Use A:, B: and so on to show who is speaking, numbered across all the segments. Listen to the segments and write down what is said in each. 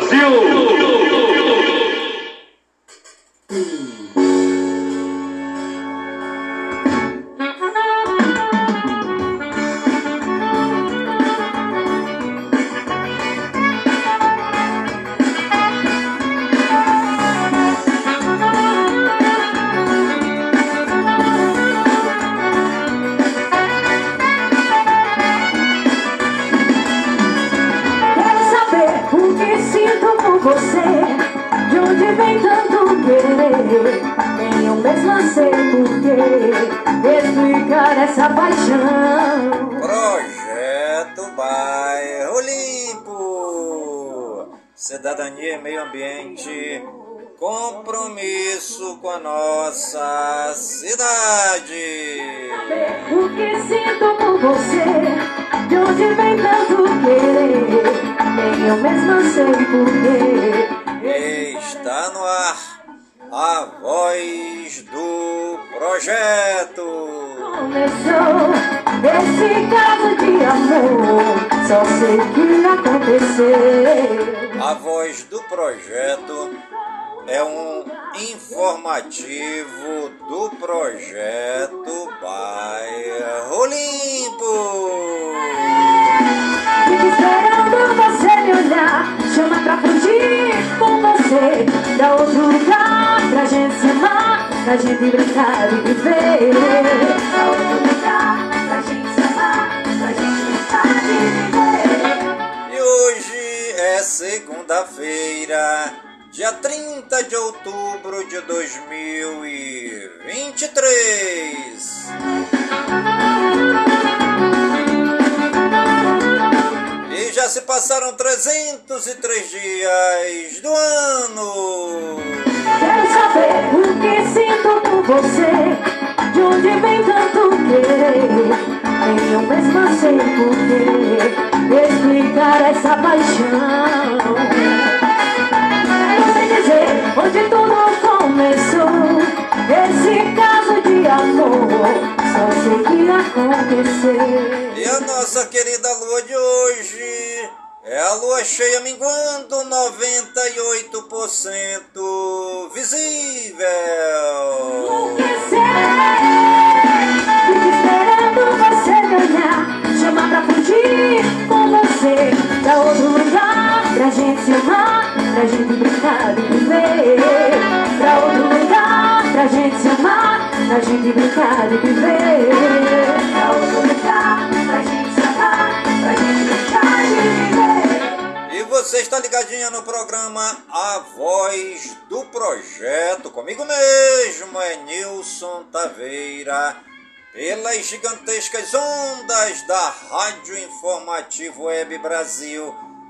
A: Brasil.
B: Informativo do projeto Bairro Limpo.
C: Fico esperando você me olhar, chama pra fugir com você, pra outro lugar, pra gente se amar, pra gente brincar e viver.
B: Dia 30 de outubro de 2023. E já se passaram 303 dias do ano.
C: Quero saber o que sinto por você, de onde vem tanto querer. Eu mesma sei por que explicar essa paixão onde tudo começou. Esse caso de amor só sei que aconteceu.
B: E a nossa querida lua de hoje é a lua cheia minguando 98% visível.
C: Enlouquecer, fico esperando você ganhar. Chama pra fugir com você pra outro lugar, pra gente se amar pra gente brincar e viver. Pra outro lugar, pra gente se amar, pra gente brincar e viver. Pra outro lugar, pra gente amar, pra gente brincar e viver.
B: E você está ligadinha no programa A Voz do Projeto, comigo mesmo, é Nilson Taveira pelas gigantescas ondas da Rádio Informativo Web Brasil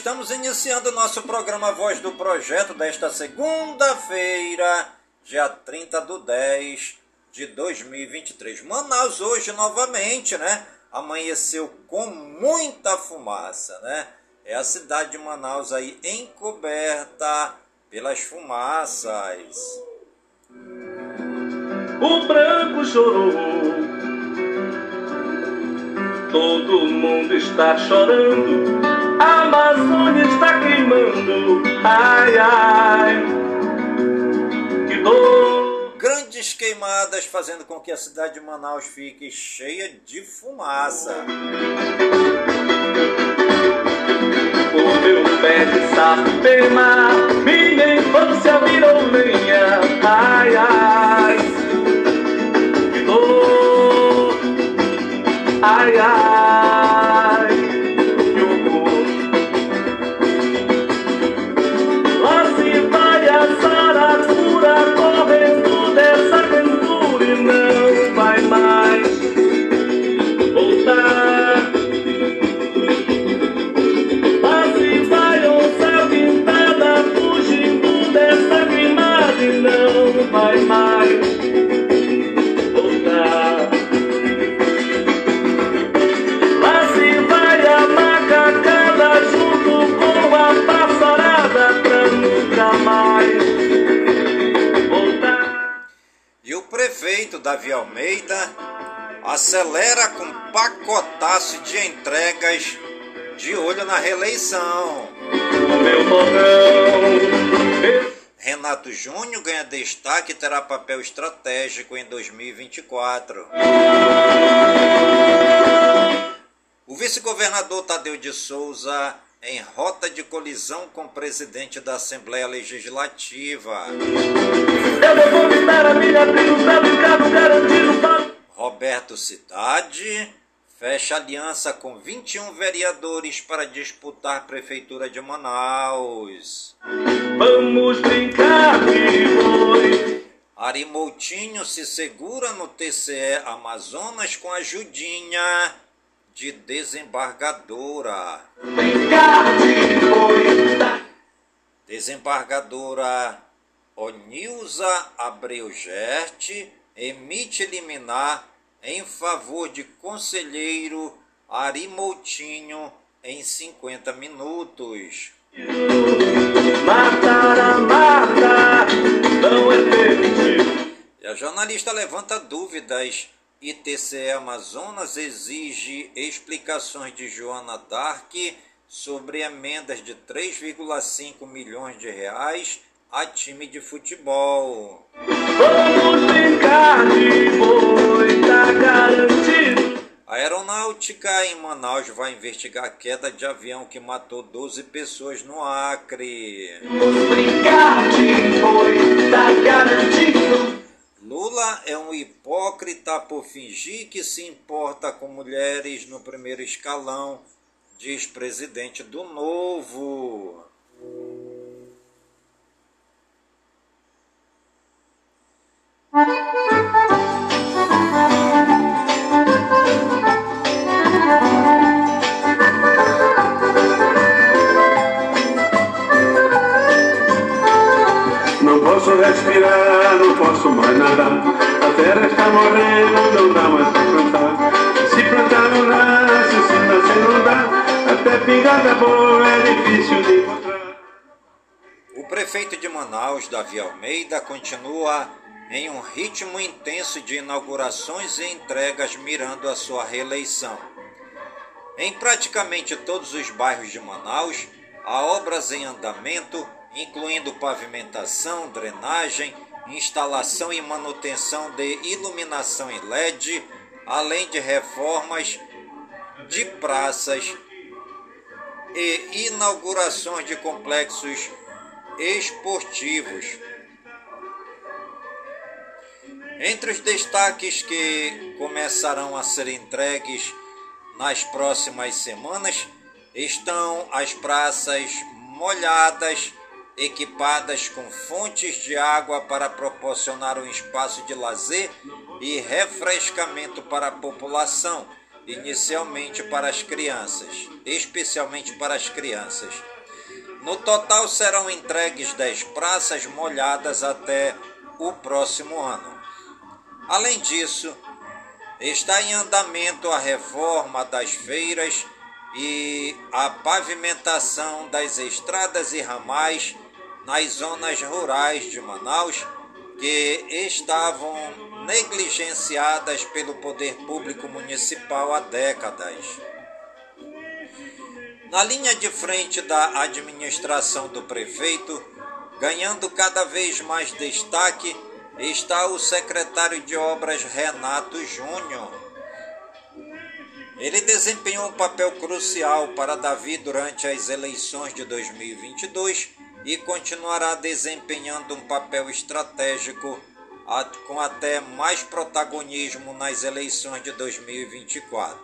B: Estamos iniciando o nosso programa Voz do Projeto desta segunda-feira, dia 30 do 10 de 2023. Manaus hoje novamente, né? Amanheceu com muita fumaça, né? É a cidade de Manaus aí encoberta pelas fumaças.
A: O branco chorou. Todo mundo está chorando a Amazônia está queimando, ai ai, que dor.
B: Grandes queimadas fazendo com que a cidade de Manaus fique cheia de fumaça.
A: O meu pé de sapema, minha infância virou lenha, ai ai, que dor, ai ai.
B: Davi Almeida acelera com pacotaço de entregas de olho na reeleição.
A: Botão.
B: Renato Júnior ganha destaque e terá papel estratégico em 2024. O vice-governador Tadeu de Souza em rota de colisão com o presidente da Assembleia Legislativa.
A: A para...
B: Roberto Cidade fecha aliança com 21 vereadores para disputar a Prefeitura de Manaus.
A: Vamos brincar de boi.
B: Ari Moutinho se segura no TCE Amazonas com ajudinha de desembargadora. Desembargadora Onilza Abreu Gerte emite liminar em favor de conselheiro Ari Moutinho em 50 minutos.
A: Matar a mata não é permitido.
B: E a jornalista levanta dúvidas. ITCE Amazonas exige explicações de Joana Dark sobre emendas de 3,5 milhões de reais a time de futebol.
A: Vamos brincar de boi, tá garantido.
B: A aeronáutica em Manaus vai investigar a queda de avião que matou 12 pessoas no Acre.
A: Vamos brincar de boi, tá garantido.
B: Lula é um hipócrita por fingir que se importa com mulheres no primeiro escalão, diz presidente do Novo.
D: posso respirar, não posso mais nadar. A terra está morrendo, não dá mais para plantar. Se plantar não nasce, se nascer não dá. Até pingada boa é difícil de encontrar.
B: O prefeito de Manaus, Davi Almeida, continua em um ritmo intenso de inaugurações e entregas mirando a sua reeleição. Em praticamente todos os bairros de Manaus, há obras em andamento, incluindo pavimentação, drenagem, instalação e manutenção de iluminação em LED, além de reformas de praças e inaugurações de complexos esportivos. Entre os destaques que começarão a ser entregues nas próximas semanas estão as praças molhadas, equipadas com fontes de água para proporcionar um espaço de lazer e refrescamento para a população, inicialmente para as crianças, especialmente para as crianças. No total serão entregues 10 praças molhadas até o próximo ano. Além disso, está em andamento a reforma das feiras e a pavimentação das estradas e ramais nas zonas rurais de Manaus que estavam negligenciadas pelo poder público municipal há décadas. Na linha de frente da administração do prefeito, ganhando cada vez mais destaque, está o secretário de Obras Renato Júnior. Ele desempenhou um papel crucial para Davi durante as eleições de 2022 e continuará desempenhando um papel estratégico com até mais protagonismo nas eleições de 2024.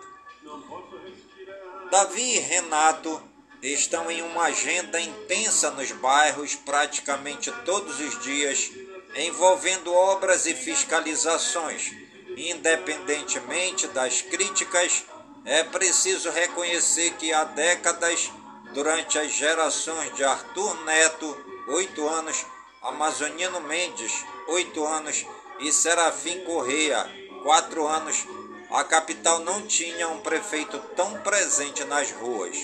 B: Davi e Renato estão em uma agenda intensa nos bairros praticamente todos os dias, envolvendo obras e fiscalizações. Independentemente das críticas, é preciso reconhecer que há décadas, durante as gerações de Arthur Neto, 8 anos, Amazonino Mendes, 8 anos, e Serafim Correia, 4 anos, a capital não tinha um prefeito tão presente nas ruas.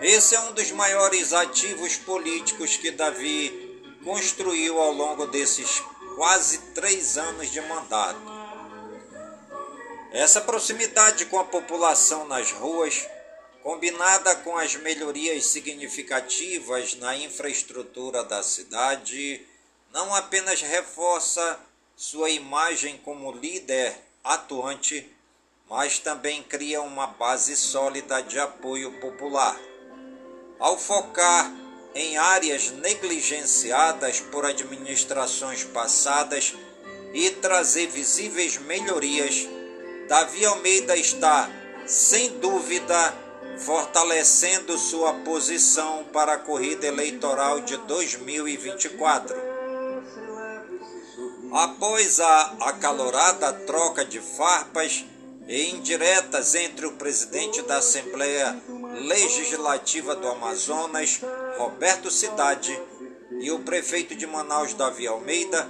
B: Esse é um dos maiores ativos políticos que Davi construiu ao longo desses quase três anos de mandato. Essa proximidade com a população nas ruas, combinada com as melhorias significativas na infraestrutura da cidade, não apenas reforça sua imagem como líder atuante, mas também cria uma base sólida de apoio popular. Ao focar em áreas negligenciadas por administrações passadas e trazer visíveis melhorias, Davi Almeida está, sem dúvida, fortalecendo sua posição para a corrida eleitoral de 2024. Após a acalorada troca de farpas e indiretas entre o presidente da Assembleia Legislativa do Amazonas, Roberto Cidade, e o prefeito de Manaus, Davi Almeida,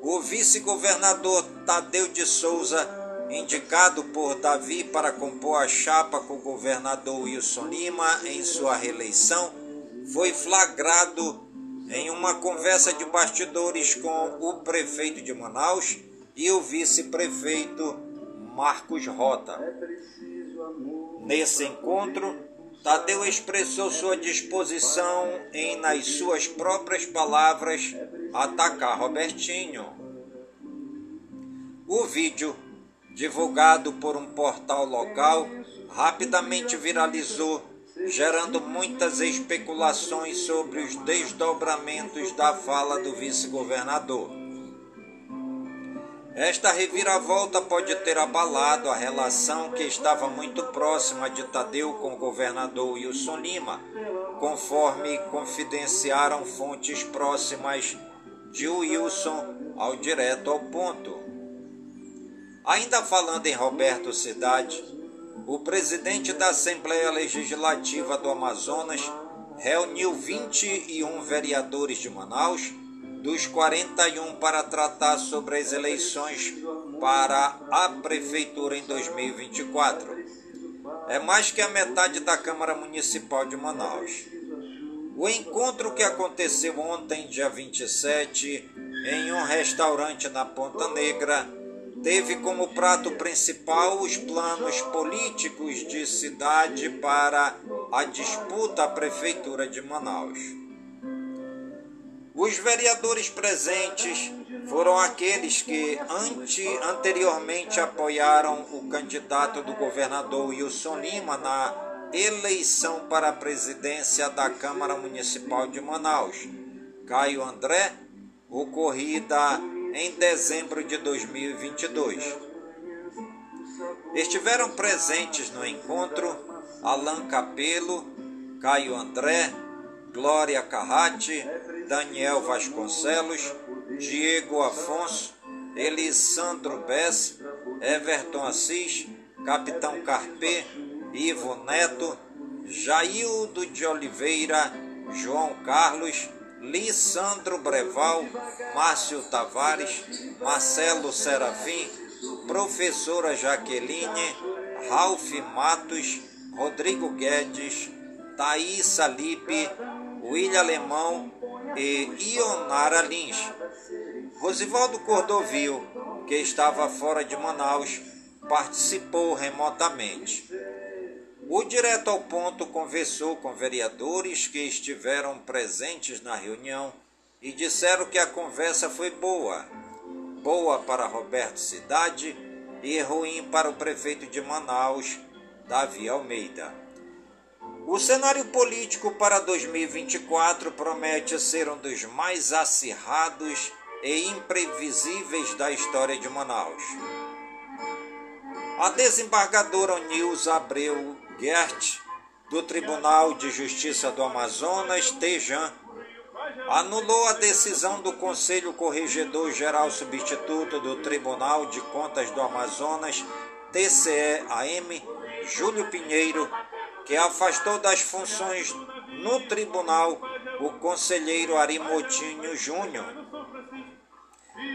B: o vice-governador Tadeu de Souza, indicado por Davi para compor a chapa com o governador Wilson Lima em sua reeleição, foi flagrado em uma conversa de bastidores com o prefeito de Manaus e o vice-prefeito Marcos Rota. Nesse encontro, Tadeu expressou sua disposição em, nas suas próprias palavras, atacar Robertinho. O vídeo, divulgado por um portal local, rapidamente viralizou, gerando muitas especulações sobre os desdobramentos da fala do vice-governador. Esta reviravolta pode ter abalado a relação que estava muito próxima de Tadeu com o governador Wilson Lima, conforme confidenciaram fontes próximas de Wilson ao direto ao ponto. Ainda falando em Roberto Cidade, o presidente da Assembleia Legislativa do Amazonas reuniu 21 vereadores de Manaus dos 41 para tratar sobre as eleições para a Prefeitura em 2024. É mais que a metade da Câmara Municipal de Manaus. O encontro que aconteceu ontem, dia 27, em um restaurante na Ponta Negra, teve como prato principal os planos políticos de cidade para a disputa à Prefeitura de Manaus. Os vereadores presentes foram aqueles que ante, anteriormente apoiaram o candidato do governador Wilson Lima na eleição para a presidência da Câmara Municipal de Manaus, Caio André, ocorrida em dezembro de 2022. Estiveram presentes no encontro Alain Capelo, Caio André, Glória Carrati, Daniel Vasconcelos, Diego Afonso, Elisandro Bess, Everton Assis, Capitão Carpê, Ivo Neto, Jaildo de Oliveira, João Carlos, Lissandro Breval, Márcio Tavares, Marcelo Serafim, Professora Jaqueline, Ralph Matos, Rodrigo Guedes, Thaís Salipe, William Alemão, e Ionara Lins. Rosivaldo Cordovil, que estava fora de Manaus, participou remotamente. O direto ao ponto conversou com vereadores que estiveram presentes na reunião e disseram que a conversa foi boa. Boa para Roberto Cidade e ruim para o prefeito de Manaus, Davi Almeida. O cenário político para 2024 promete ser um dos mais acirrados e imprevisíveis da história de Manaus. A desembargadora Nilza Abreu Gert, do Tribunal de Justiça do Amazonas, TEJAN, anulou a decisão do Conselho Corregedor Geral Substituto do Tribunal de Contas do Amazonas, TCE-AM, Júlio Pinheiro, que afastou das funções no tribunal o conselheiro Arimotinho Júnior.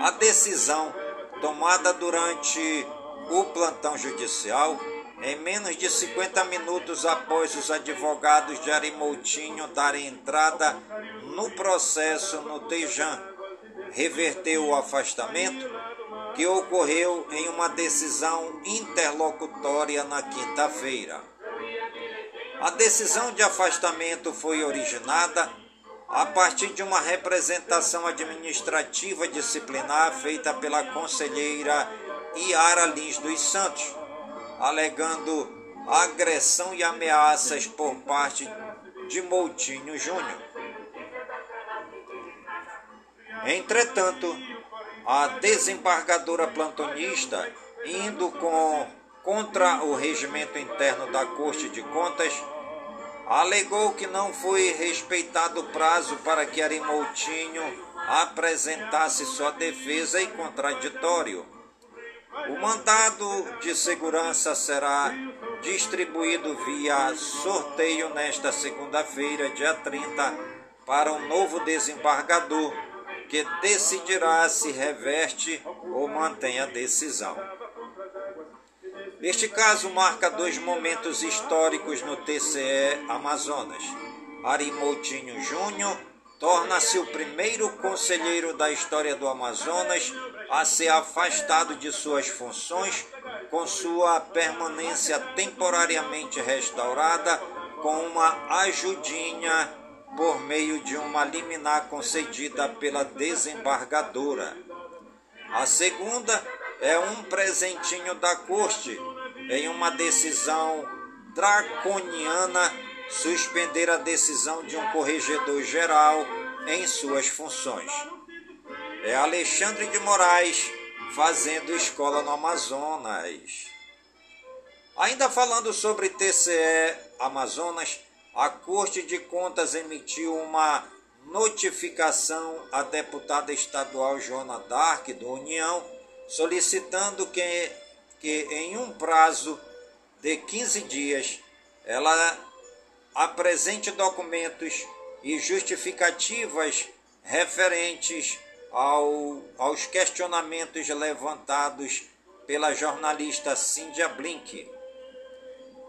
B: A decisão, tomada durante o plantão judicial, em menos de 50 minutos após os advogados de Arimoutinho darem entrada no processo no Tejan, reverteu o afastamento que ocorreu em uma decisão interlocutória na quinta-feira. A decisão de afastamento foi originada a partir de uma representação administrativa disciplinar feita pela conselheira Iara Lins dos Santos, alegando agressão e ameaças por parte de Moutinho Júnior. Entretanto, a desembargadora plantonista, indo com, contra o regimento interno da Corte de Contas, alegou que não foi respeitado o prazo para que Arimoutinho apresentasse sua defesa e contraditório. O mandado de segurança será distribuído via sorteio nesta segunda-feira, dia 30, para um novo desembargador, que decidirá se reverte ou mantém a decisão. Este caso marca dois momentos históricos no TCE Amazonas. Ari Moutinho Júnior torna-se o primeiro conselheiro da história do Amazonas a ser afastado de suas funções com sua permanência temporariamente restaurada com uma ajudinha por meio de uma liminar concedida pela desembargadora. A segunda é um presentinho da corte em uma decisão draconiana suspender a decisão de um corregedor geral em suas funções. É Alexandre de Moraes fazendo escola no Amazonas. Ainda falando sobre TCE Amazonas, a Corte de Contas emitiu uma notificação à deputada estadual Joana Dark, do União, solicitando que, que em um prazo de 15 dias ela apresente documentos e justificativas referentes ao, aos questionamentos levantados pela jornalista Cíndia Blink.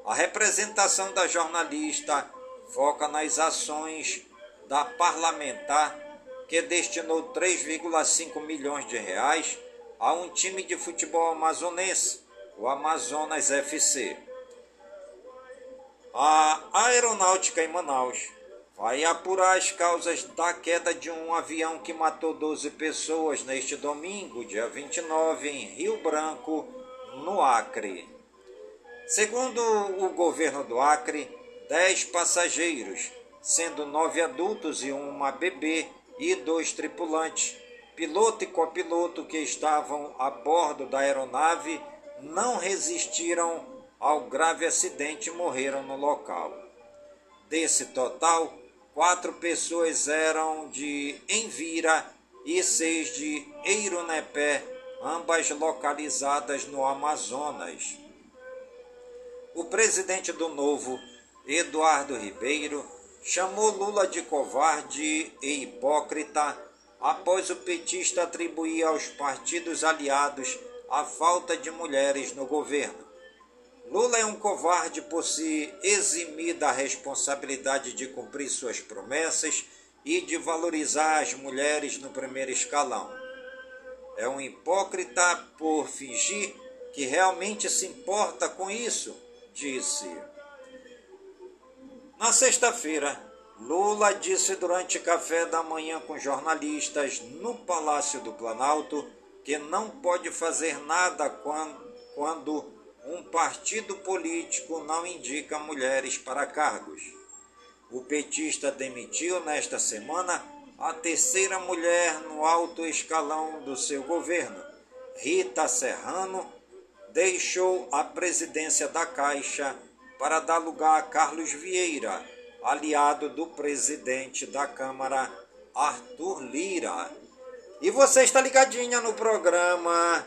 B: A representação da jornalista foca nas ações da parlamentar que destinou 3,5 milhões de reais a um time de futebol amazonense, o Amazonas FC. A aeronáutica em Manaus vai apurar as causas da queda de um avião que matou 12 pessoas neste domingo, dia 29, em Rio Branco, no Acre. Segundo o governo do Acre, 10 passageiros, sendo nove adultos e uma bebê, e dois tripulantes, piloto e copiloto que estavam a bordo da aeronave, não resistiram ao grave acidente e morreram no local. Desse total, quatro pessoas eram de Envira e seis de Eirunepé, ambas localizadas no Amazonas. O presidente do Novo, Eduardo Ribeiro, chamou Lula de covarde e hipócrita após o petista atribuir aos partidos aliados a falta de mulheres no governo. Lula é um covarde por se eximir da responsabilidade de cumprir suas promessas e de valorizar as mulheres no primeiro escalão. É um hipócrita por fingir que realmente se importa com isso, disse. Na sexta-feira, Lula disse durante café da manhã com jornalistas no Palácio do Planalto que não pode fazer nada quando, quando um partido político não indica mulheres para cargos. O petista demitiu nesta semana a terceira mulher no alto escalão do seu governo. Rita Serrano deixou a presidência da Caixa para dar lugar a Carlos Vieira, aliado do presidente da Câmara, Arthur Lira. E você está ligadinha no programa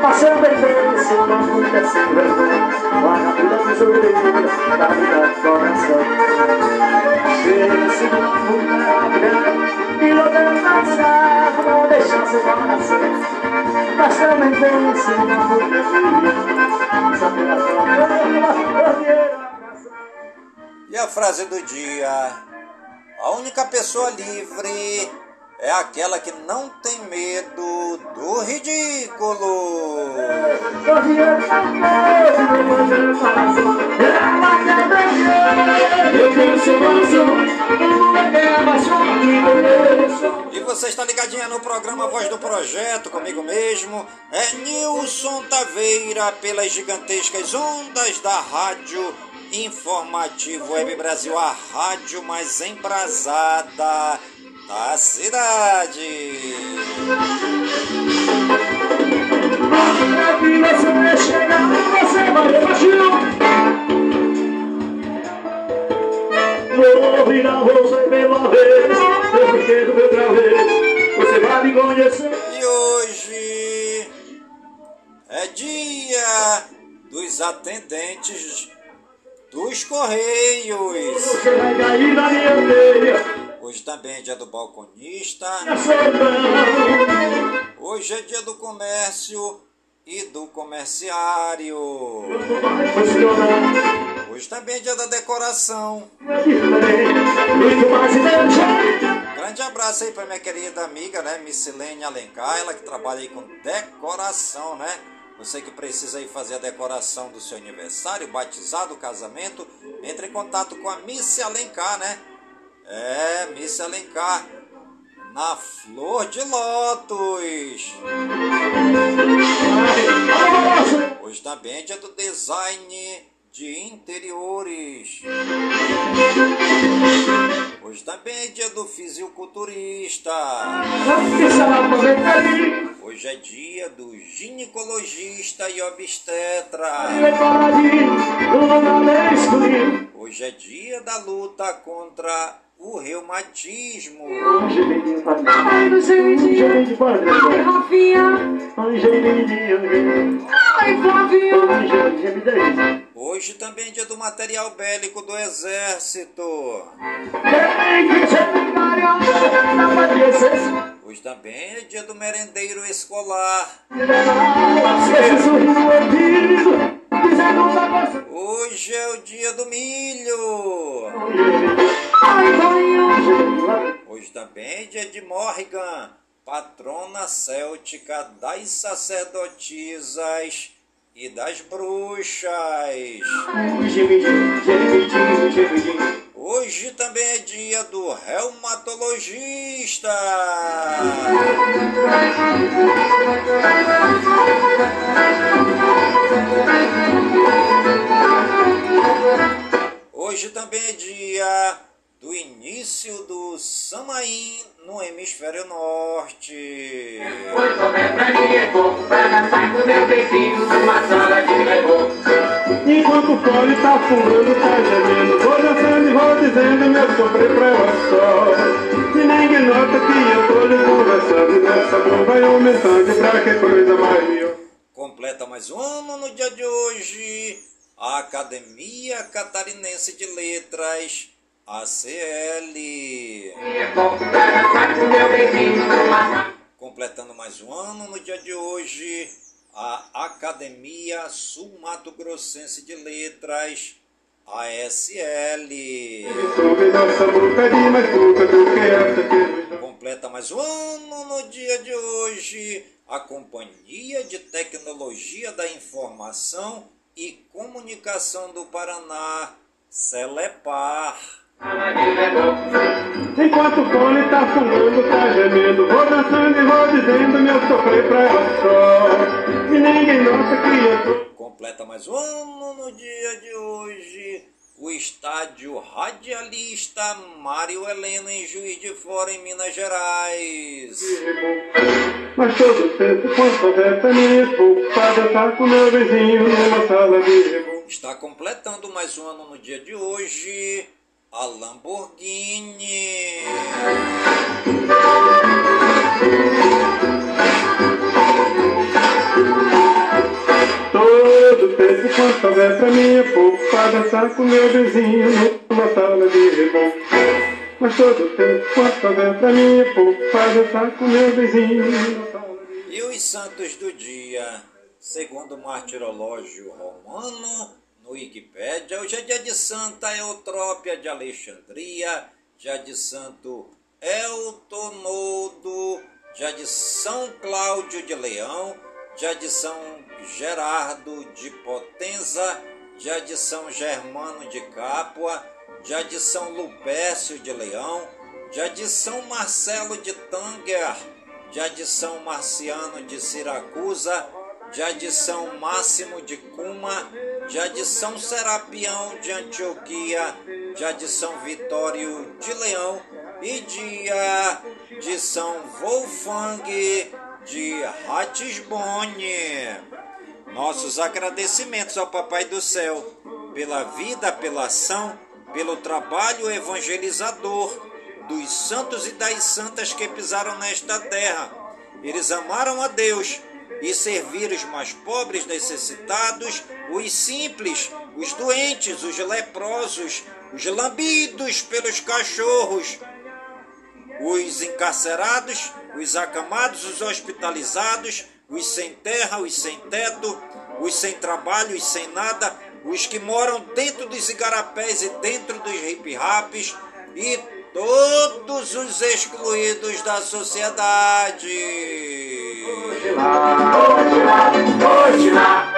E: Passando em vez, uma mulher sem vergonha Maravilha me joelho, da vida coração Se uma mulher abrindo E dançar, não deixar seu coração Passando em vez, uma mulher fria Só pela sua mão, eu
B: E a frase do dia. A única pessoa livre é aquela que não tem medo do ridículo. E você está ligadinha no programa Voz do Projeto, comigo mesmo, é Nilson Taveira, pelas gigantescas ondas da rádio Informativo Web Brasil, a rádio mais embrasada da cidade.
E: Aqui você vai chegar, você vai ver baixinho. Vou virar você pela vez, eu brinquedo meu outra vez. Você vai me conhecer.
B: E hoje é dia dos atendentes dos Correios.
E: Você vai cair na minha teia.
B: Hoje também é dia do balconista.
E: Solidão.
B: Hoje é dia do comércio e do comerciário. Hoje também é dia da decoração.
E: É mais inteligente.
B: Grande abraço aí pra minha querida amiga, né, Missilene Alencar, ela que trabalha aí com decoração, né? Você que precisa aí fazer a decoração do seu aniversário, batizado, casamento, entre em contato com a Miss Alencar, né? É, Miss Alencar, na Flor de Lótus. Hoje também é dia do design de interiores. Hoje também é dia do fisiculturista. Hoje é dia do ginecologista e obstetra. Hoje é dia da luta contra o reumatismo.
E: Um. Um. Um.
B: Hoje também é dia do material bélico do exército. Hoje também é dia do merendeiro escolar. Hoje é o dia do milho. Hoje também é dia de Morrigan, patrona céltica das sacerdotisas e das bruxas. Hoje também é dia do reumatologista. Hoje também é dia do início do Samaim no hemisfério norte.
A: Foi mim é pouco Pra dançar com meu vizinho numa sala de levou
D: Enquanto o fole tá fumando, tá gemendo Vou dançando e vou dizendo meu sofrer pra ela só E ninguém nota que eu tô lhe conversando nessa dor vai aumentando pra que coisa mais melhor
B: Completa mais um ano no dia de hoje a Academia Catarinense de Letras, ACL. Completando mais um ano no dia de hoje, a Academia Sul Mato Grossense de Letras, ASL. Completa mais um ano no dia de hoje a Companhia de Tecnologia da Informação e Comunicação do Paraná, Celepar.
D: Enquanto o fole tá fumando, tá gemendo Vou dançando e vou dizendo meu sofrer pra ela só. E ninguém nota que eu
B: Completa mais um ano no dia de hoje. O estádio radialista Mário Helena em Juiz de Fora, em Minas Gerais.
D: Mas todo tempo quanto houver pouco Pra dançar com meu vizinho numa sala de
B: Está completando mais um ano no dia de hoje a Lamborghini.
D: Todo tempo peso quanto conversa minha, pouco pra dançar com meu vizinho numa sala de rival. Mas todo tempo quanto conversa minha, pouco pra dançar com meu vizinho numa sala de
B: E os santos do dia, segundo o martirológio romano, Wikipédia, hoje é dia de Santa Eutrópia de Alexandria, dia de Santo Eltonodo, dia de São Cláudio de Leão, dia de São Gerardo de Potenza, dia de São Germano de Capua, dia de São Lupércio de Leão, dia de São Marcelo de Tanger, dia de São Marciano de Siracusa, dia de São Máximo de Cuma, dia de São Serapião de Antioquia, dia de São Vitório de Leão e dia de São Wolfgang de Ratisbonne. Nossos agradecimentos ao Papai do Céu pela vida, pela ação, pelo trabalho evangelizador dos santos e das santas que pisaram nesta terra. Eles amaram a Deus e serviram os mais pobres, necessitados, os simples, os doentes, os leprosos, os lambidos pelos cachorros, os encarcerados, os acamados, os hospitalizados, os sem terra, os sem teto, os sem trabalho, os sem nada, os que moram dentro dos igarapés e dentro dos hip-raps e todos os excluídos da sociedade.
E: Hoje lá, hoje lá.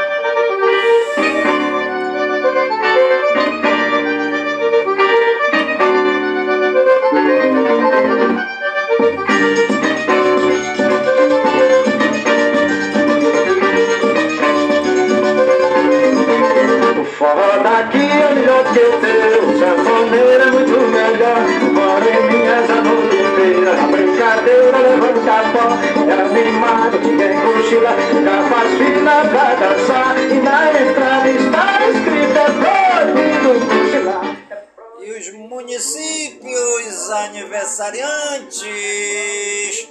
E: O forró daqui é melhor o teu, o sanfoneiro é muito melhor. Minhas a noite inteira, brincadeira levanta faz fila pra dançar. E na entrada está escrito, é proibido cochilar.
B: E os municípios aniversariantes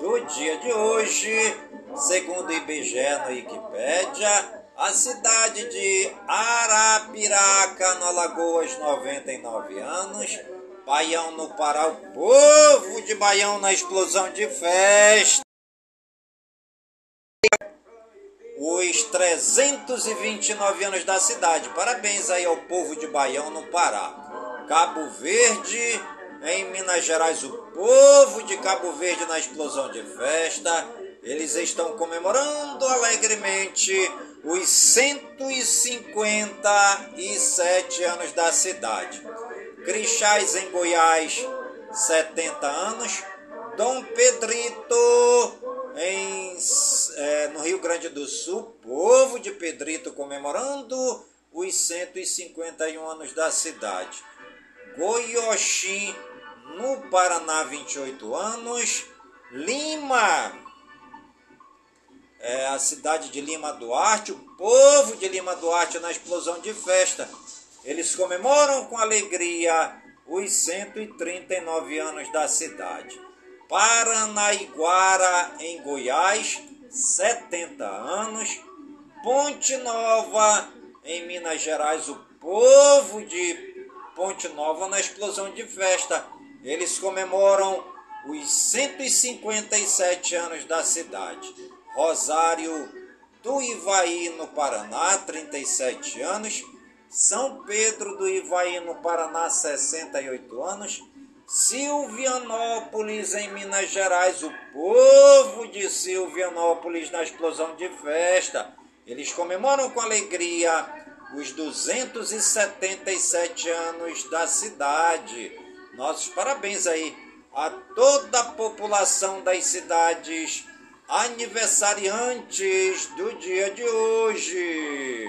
B: do dia de hoje, segundo o IBGE no Wikipédia, a cidade de Arapiraca, no Alagoas, 99 anos. Baião no Pará, o povo de Baião na explosão de festa. Os 329 anos da cidade. Parabéns aí ao povo de Baião no Pará. Cabo Verde, em Minas Gerais, o povo de Cabo Verde na explosão de festa. Eles estão comemorando alegremente os 157 anos da cidade. Crixás, em Goiás, 70 anos. Dom Pedrito, em, é, no Rio Grande do Sul, povo de Pedrito comemorando os 151 anos da cidade. Goioxim, no Paraná, 28 anos. Lima, é, a cidade de Lima Duarte, o povo de Lima Duarte na explosão de festa. Eles comemoram com alegria os 139 anos da cidade. Paranaiguara, em Goiás, 70 anos. Ponte Nova, em Minas Gerais, o povo de Ponte Nova na explosão de festa. Eles comemoram os 157 anos da cidade. Rosário do Ivaí, no Paraná, 37 anos. São Pedro do Ivaí, no Paraná, 68 anos. Silvianópolis, em Minas Gerais, o povo de Silvianópolis na explosão de festa. Eles comemoram com alegria os 277 anos da cidade. Nossos parabéns aí a toda a população das cidades aniversariantes do dia de hoje.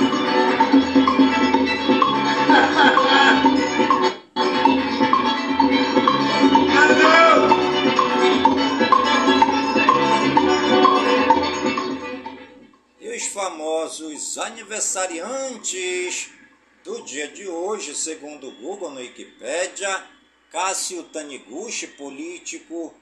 B: Famosos aniversariantes do dia de hoje, segundo o Google no Wikipédia, Cássio Taniguchi, político,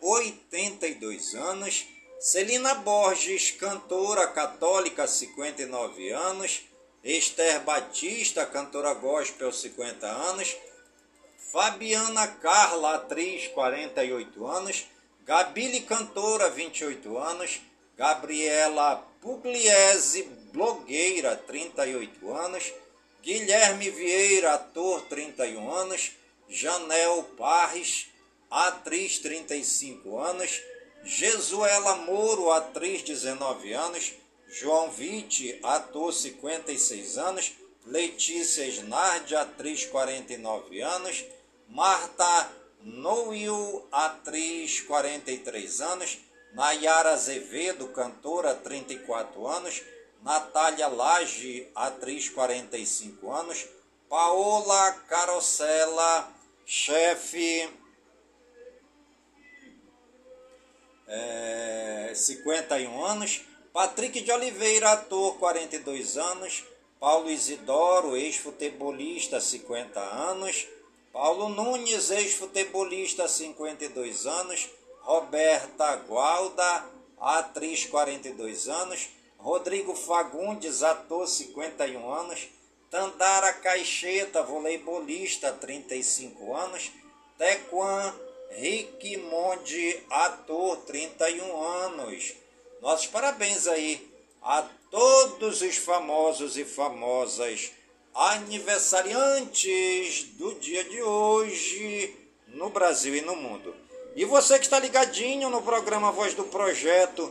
B: 82 anos, Celina Borges, cantora católica, 59 anos, Esther Batista, cantora gospel, 50 anos, Fabiana Carla, atriz, 48 anos, Gabile, cantora, 28 anos, Gabriela Pugliese, blogueira, 38 anos, Guilherme Vieira, ator, 31 anos, Janel Parres, atriz, 35 anos, Jesuela Moro, atriz, 19 anos, João Vitti, ator, 56 anos, Letícia Snardi, atriz, 49 anos, Marta Noil, atriz, 43 anos, Nayara Azevedo, cantora, 34 anos, Natália Lage, atriz, 45 anos, Paola Carosella, chefe, é, 51 anos, Patrick de Oliveira, ator, 42 anos, Paulo Isidoro, ex-futebolista, 50 anos, Paulo Nunes, ex-futebolista, 52 anos, Roberta Gualda, atriz, 42 anos, Rodrigo Fagundes, ator, 51 anos, Tandara Caixeta, voleibolista, 35 anos, Tequan Riquimonde, ator, 31 anos. Nossos parabéns aí a todos os famosos e famosas aniversariantes do dia de hoje no Brasil e no mundo. E você que está ligadinho no programa Voz do Projeto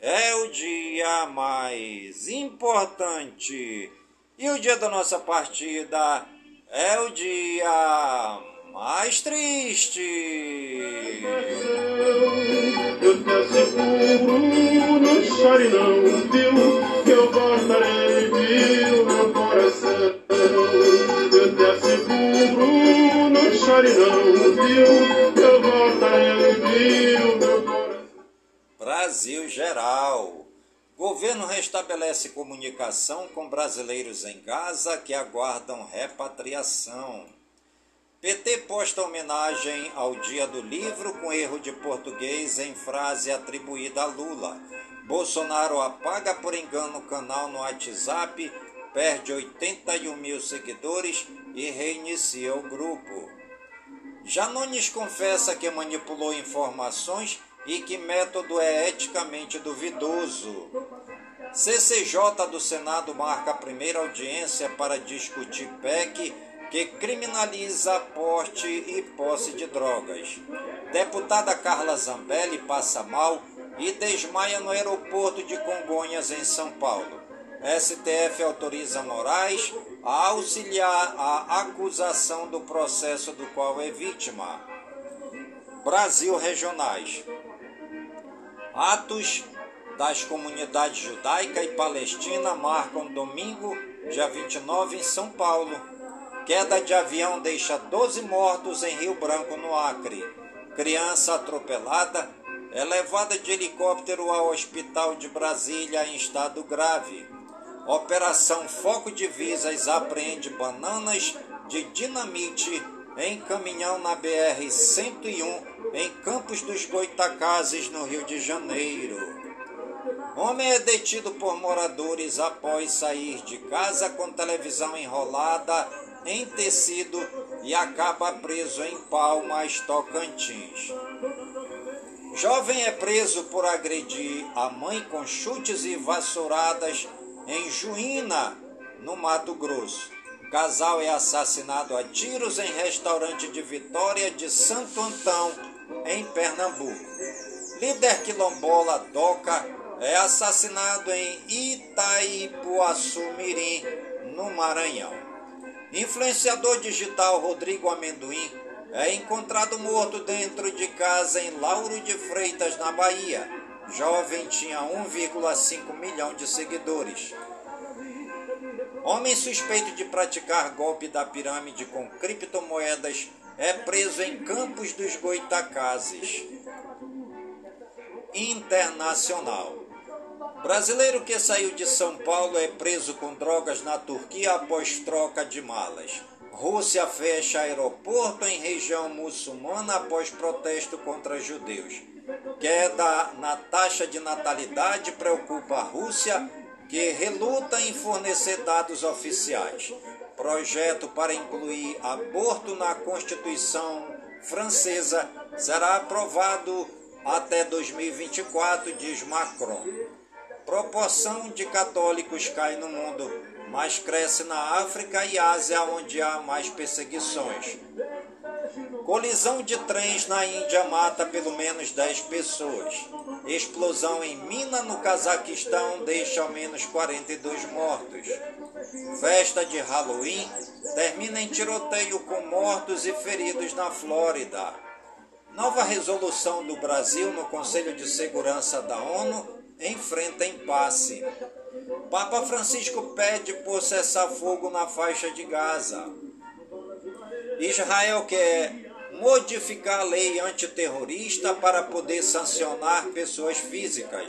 B: é o dia mais importante. E o dia da nossa partida é o dia mais triste.
D: Eu te asseguro, não chore não, viu? Que eu voltarei, viu, meu coração. Eu te asseguro, não chore não, viu? Que eu voltarei, viu, meu.
B: Brasil Geral. Governo restabelece comunicação com brasileiros em Gaza que aguardam repatriação. PT posta homenagem ao Dia do Livro com erro de português em frase atribuída a Lula. Bolsonaro apaga por engano o canal no WhatsApp, perde 81 mil seguidores e reinicia o grupo. Janones confessa que manipulou informações e que método é eticamente duvidoso. CCJ do Senado marca a primeira audiência para discutir PEC que criminaliza porte e posse de drogas. Deputada Carla Zambelli passa mal e desmaia no aeroporto de Congonhas, em São Paulo. STF autoriza Moraes a auxiliar a acusação do processo do qual é vítima. Brasil Regionais. Atos das comunidades judaica e palestina marcam domingo, dia 29, em São Paulo. Queda de avião deixa 12 mortos em Rio Branco, no Acre. Criança atropelada é levada de helicóptero ao hospital de Brasília em estado grave. Operação Foco de Visas apreende bananas de dinamite em caminhão na BR-101 em Campos dos Goitacazes, no Rio de Janeiro. Homem é detido por moradores após sair de casa com televisão enrolada em tecido e acaba preso em Palmas, Tocantins. Jovem é preso por agredir a mãe com chutes e vassouradas em Juína, no Mato Grosso. Casal é assassinado a tiros em restaurante de Vitória de Santo Antão, em Pernambuco. Líder quilombola Doca é assassinado em Itaipuaçu Mirim, no Maranhão. Influenciador digital Rodrigo Amendoim é encontrado morto dentro de casa em Lauro de Freitas, na Bahia. Jovem tinha 1,5 milhão de seguidores. Homem suspeito de praticar golpe da pirâmide com criptomoedas é preso em Campos dos Goitacazes. Internacional. Brasileiro que saiu de São Paulo é preso com drogas na Turquia após troca de malas. Rússia fecha aeroporto em região muçulmana após protesto contra judeus. Queda na taxa de natalidade preocupa a Rússia, que reluta em fornecer dados oficiais. Projeto para incluir aborto na Constituição francesa será aprovado até 2024, diz Macron. Proporção de católicos cai no mundo mas cresce na África e Ásia, onde há mais perseguições. Colisão de trens na Índia mata pelo menos 10 pessoas. Explosão em mina no Cazaquistão deixa ao menos 42 mortos. Festa de Halloween termina em tiroteio com mortos e feridos na Flórida. Nova resolução do Brasil no Conselho de Segurança da ONU enfrenta impasse. Papa Francisco pede por cessar fogo na faixa de Gaza. Israel quer modificar a lei antiterrorista para poder sancionar pessoas físicas.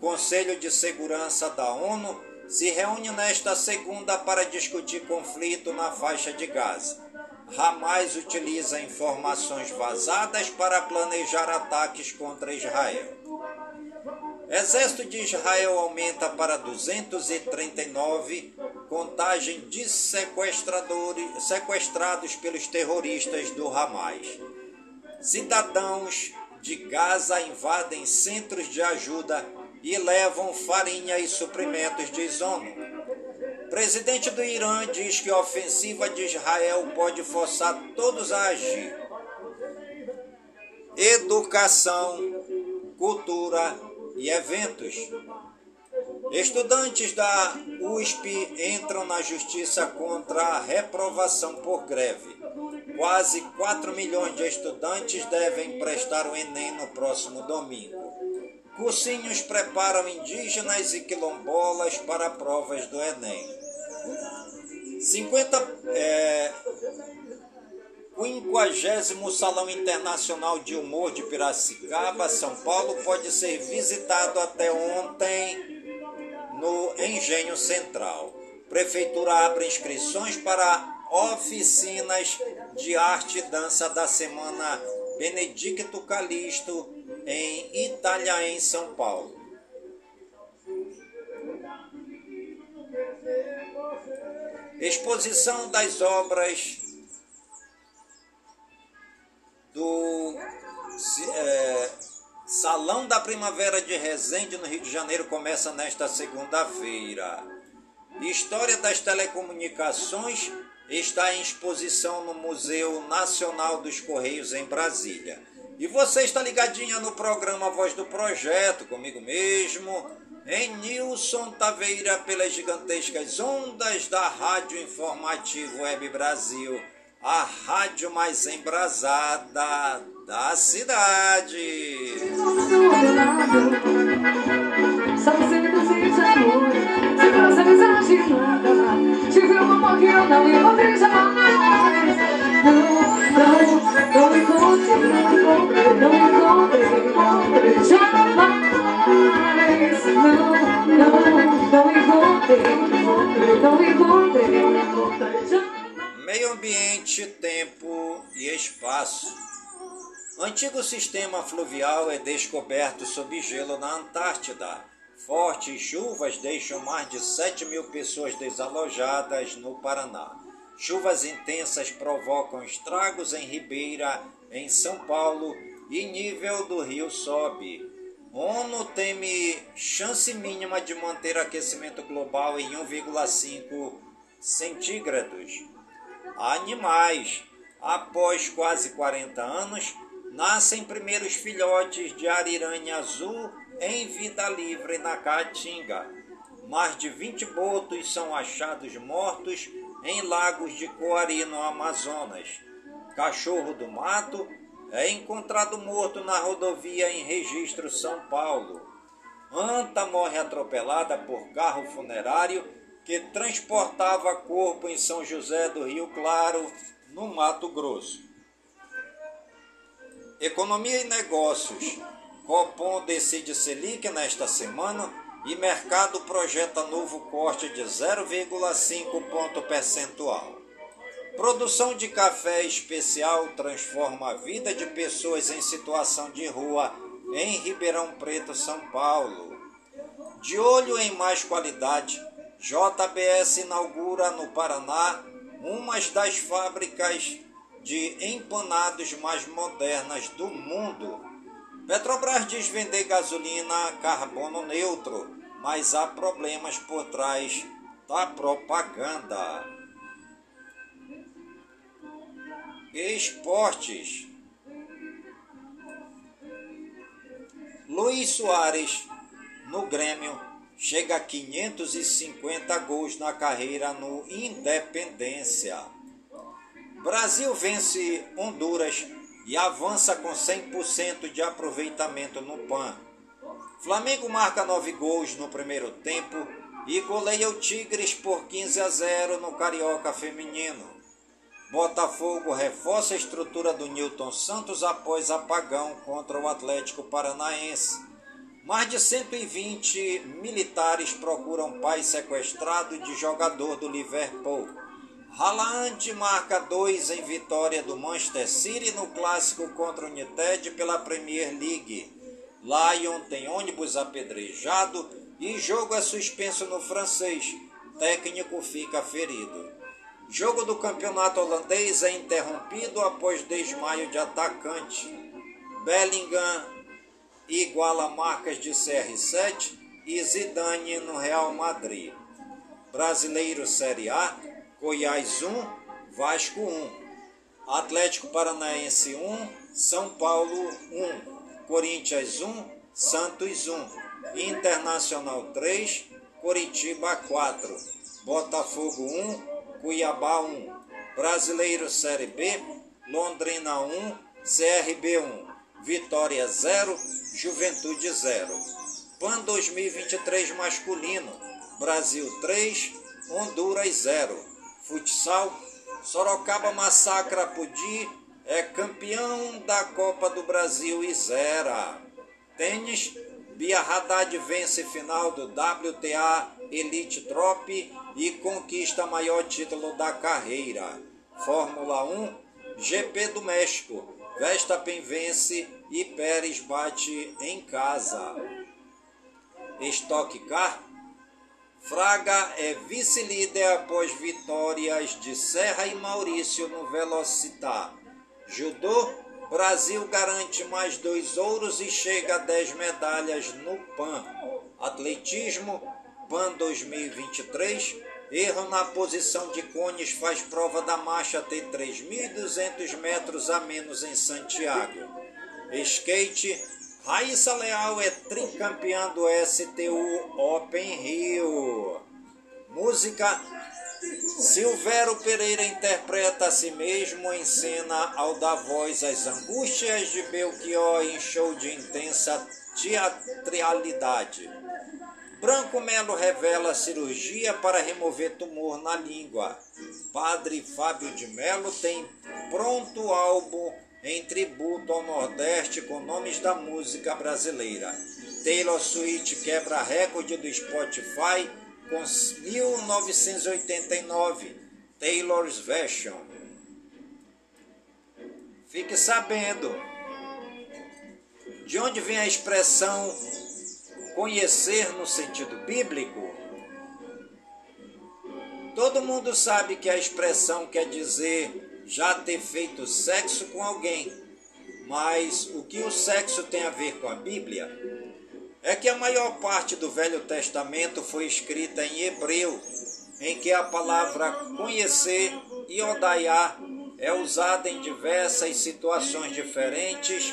B: Conselho de Segurança da ONU se reúne nesta segunda para discutir conflito na faixa de Gaza. Hamas utiliza informações vazadas para planejar ataques contra Israel. Exército de Israel aumenta para 239 contagem de sequestradores, sequestrados pelos terroristas do Hamas. Cidadãos de Gaza invadem centros de ajuda e levam farinha e suprimentos, diz ONU. Presidente do Irã diz que a ofensiva de Israel pode forçar todos a agir. Educação, cultura e eventos. Estudantes da USP entram na justiça contra a reprovação por greve. Quase 4 milhões de estudantes devem prestar o Enem no próximo domingo. Cursinhos preparam indígenas e quilombolas para provas do Enem. 50, é, o 50 Salão Internacional de Humor de Piracicaba, São Paulo, pode ser visitado até ontem no Engenho Central. Prefeitura abre inscrições para oficinas de arte e dança da semana Benedicto Calixto em Italhaém, São Paulo. Exposição das obras do é, Salão da Primavera de Resende, no Rio de Janeiro, começa nesta segunda-feira. História das Telecomunicações está em exposição no Museu Nacional dos Correios, em Brasília. E você está ligadinha no programa Voz do Projeto, comigo mesmo, em Nilson Taveira, pelas gigantescas ondas da Rádio Informativo Web Brasil a rádio mais embrasada da cidade. Espaço. Antigo sistema fluvial é descoberto sob gelo na Antártida. Fortes chuvas deixam mais de 7 mil pessoas desalojadas no Paraná. Chuvas intensas provocam estragos em Ribeira, em São Paulo, e nível do rio sobe. ONU teme chance mínima de manter aquecimento global em 1,5 centígrados. Animais. Após quase 40 anos, nascem primeiros filhotes de ariranha azul em vida livre na Caatinga. Mais de 20 botos são achados mortos em lagos de Coari, no Amazonas. Cachorro do mato é encontrado morto na rodovia em Registro São Paulo. Anta morre atropelada por carro funerário que transportava corpo em São José do Rio Claro, no Mato Grosso. Economia e negócios. Copom decide Selic nesta semana e mercado projeta novo corte de 0,5 ponto percentual. Produção de café especial transforma a vida de pessoas em situação de rua em Ribeirão Preto, São Paulo. De olho em mais qualidade, JBS inaugura no Paraná uma das fábricas de empanados mais modernas do mundo. Petrobras diz vender gasolina carbono neutro, mas há problemas por trás da propaganda. Esportes. Luiz Soares, no Grêmio, chega a 550 gols na carreira no Independência. Brasil vence Honduras e avança com 100% de aproveitamento no PAN. Flamengo marca 9 gols no primeiro tempo e goleia o Tigres por 15 a 0 no Carioca Feminino. Botafogo reforça a estrutura do Newton Santos após apagão contra o Atlético Paranaense. Mais de 120 militares procuram pai sequestrado de jogador do Liverpool. Haaland marca dois em vitória do Manchester City no clássico contra o United pela Premier League. Lyon tem ônibus apedrejado e jogo é suspenso no francês. Técnico fica ferido. Jogo do campeonato holandês é interrompido após desmaio de atacante. Bellingham iguala marcas de CR7 e Zidane no Real Madrid. Brasileiro Série A, Goiás 1, Vasco 1. Atlético Paranaense 1, São Paulo 1. Corinthians 1, Santos 1. Internacional 3, Coritiba 4. Botafogo 1, Cuiabá 1, Brasileiro Série B, Londrina 1, CRB 1, Vitória 0, Juventude 0. PAN 2023 masculino, Brasil 3, Honduras 0. Futsal, Sorocaba massacra Pudi, é campeão da Copa do Brasil e zera. Tênis, Bia Haddad vence final do WTA Elite Trop e conquista maior título da carreira. Fórmula 1, GP do México. Verstappen vence e Pérez bate em casa. Stock Car. Fraga é vice-líder após vitórias de Serra e Maurício no Velocitar. Judô, Brasil garante mais dois ouros e chega a 10 medalhas no PAN. Atletismo, PAN 2023, erro na posição de cones faz prova da marcha ter 3.200 metros a menos em Santiago. Skate, Raíssa Leal é tricampeã do STU Open Rio. Música, Silvério Pereira interpreta a si mesmo em cena ao dar voz às angústias de Belchior em show de intensa teatralidade. Branco Melo revela cirurgia para remover tumor na língua. Padre Fábio de Melo tem pronto álbum em tributo ao Nordeste com nomes da música brasileira. Taylor Swift quebra recorde do Spotify com 1989. Taylor's Version. Fique sabendo De onde vem a expressão conhecer no sentido bíblico? Todo mundo sabe que a expressão quer dizer já ter feito sexo com alguém. Mas o que o sexo tem a ver com a Bíblia? É que a maior parte do Velho Testamento foi escrita em hebreu, em que a palavra conhecer, iodaiá, é usada em diversas situações diferentes,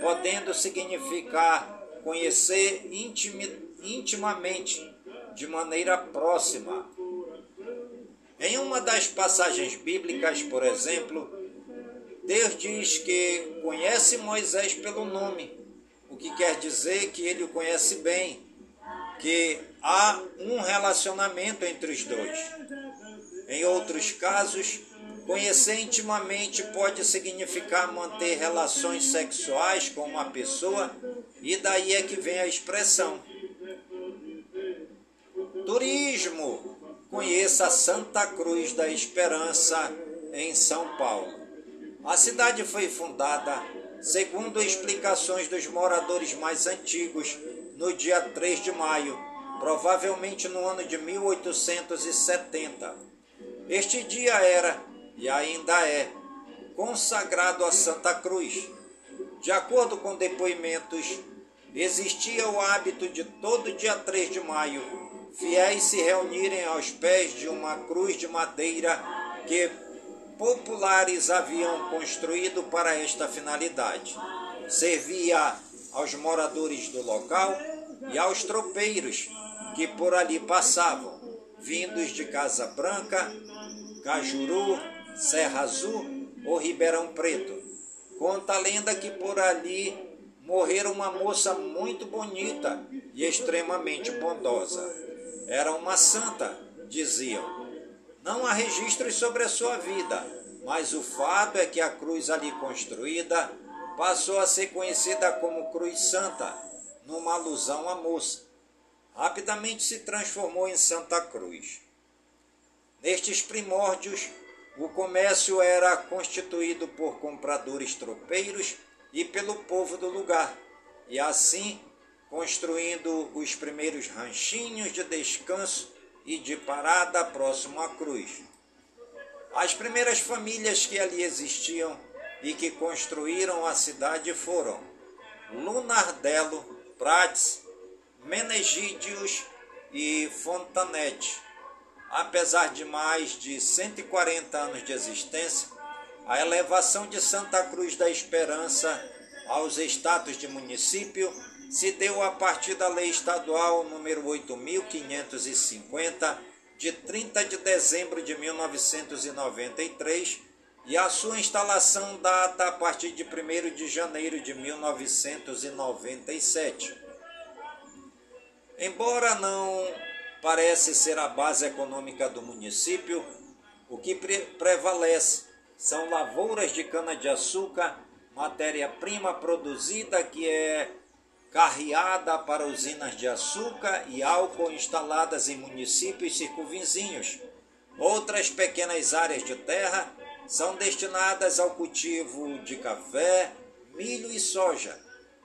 B: podendo significar conhecer intimamente, de maneira próxima, em uma das passagens bíblicas, por exemplo, Deus diz que conhece Moisés pelo nome, o que quer dizer que ele o conhece bem, que há um relacionamento entre os dois. Em outros casos, conhecer intimamente pode significar manter relações sexuais com uma pessoa, e daí é que vem a expressão. Turismo conheça Santa Cruz da Esperança, em São Paulo. A cidade foi fundada, segundo explicações dos moradores mais antigos, no dia 3 de maio, provavelmente no ano de 1870. Este dia era, e ainda é, consagrado a Santa Cruz. De acordo com depoimentos, existia o hábito de todo dia 3 de maio fiéis se reunirem aos pés de uma cruz de madeira que populares haviam construído para esta finalidade. Servia aos moradores do local e aos tropeiros que por ali passavam, vindos de Casa Branca, Cajuru, Serra Azul ou Ribeirão Preto. Conta a lenda que por ali morrera uma moça muito bonita e extremamente bondosa. Era uma santa, diziam. Não há registros sobre a sua vida, mas o fato é que a cruz ali construída passou a ser conhecida como Cruz Santa, numa alusão à moça. Rapidamente se transformou em Santa Cruz. Nestes primórdios, o comércio era constituído por compradores tropeiros e pelo povo do lugar, e assim construindo os primeiros ranchinhos de descanso e de parada próximo à cruz. As primeiras famílias que ali existiam e que construíram a cidade foram Lunardelo, Prates, Menegídios e Fontanete. Apesar de mais de 140 anos de existência, a elevação de Santa Cruz da Esperança aos status de município se deu a partir da Lei Estadual número 8.550, de 30 de dezembro de 1993, e a sua instalação data a partir de 1 de janeiro de 1997. Embora não parece ser a base econômica do município, o que pre prevalece são lavouras de cana-de-açúcar, matéria-prima produzida que é carreada para usinas de açúcar e álcool instaladas em municípios circunvizinhos. Outras pequenas áreas de terra são destinadas ao cultivo de café, milho e soja.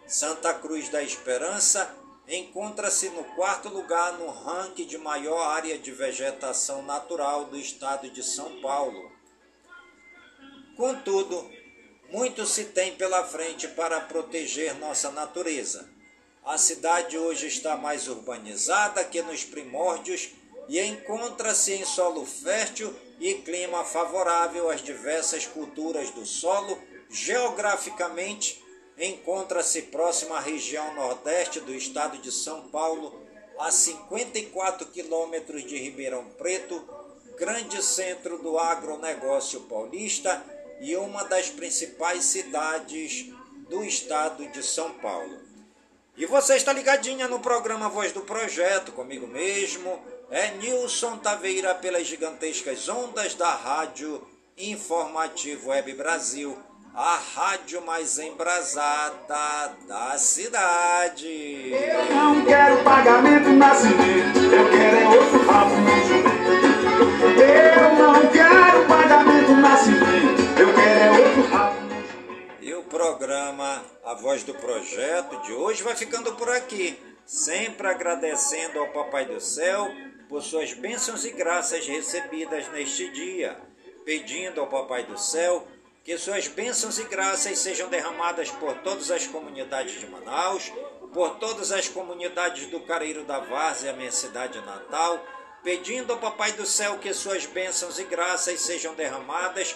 B: Santa Cruz da Esperança encontra-se no quarto lugar no ranking de maior área de vegetação natural do estado de São Paulo. Contudo, muito se tem pela frente para proteger nossa natureza. A cidade hoje está mais urbanizada que nos primórdios e encontra-se em solo fértil e clima favorável às diversas culturas do solo. Geograficamente, encontra-se próxima à região nordeste do estado de São Paulo, a 54 quilômetros de Ribeirão Preto, grande centro do agronegócio paulista e uma das principais cidades do estado de São Paulo. E você está ligadinha no programa Voz do Projeto, comigo mesmo, é Nilson Taveira pelas gigantescas ondas da Rádio Informativo Web Brasil, a rádio mais embrasada da cidade.
E: Eu não quero pagamento na cimento, eu quero é outro rabo no
B: programa. A Voz do Projeto de hoje vai ficando por aqui, sempre agradecendo ao Papai do Céu por suas bênçãos e graças recebidas neste dia, pedindo ao Papai do Céu que suas bênçãos e graças sejam derramadas por todas as comunidades de Manaus, por todas as comunidades do Careiro da Várzea, minha cidade natal, pedindo ao Papai do Céu que suas bênçãos e graças sejam derramadas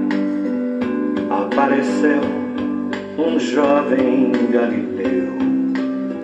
E: apareceu um jovem galileu.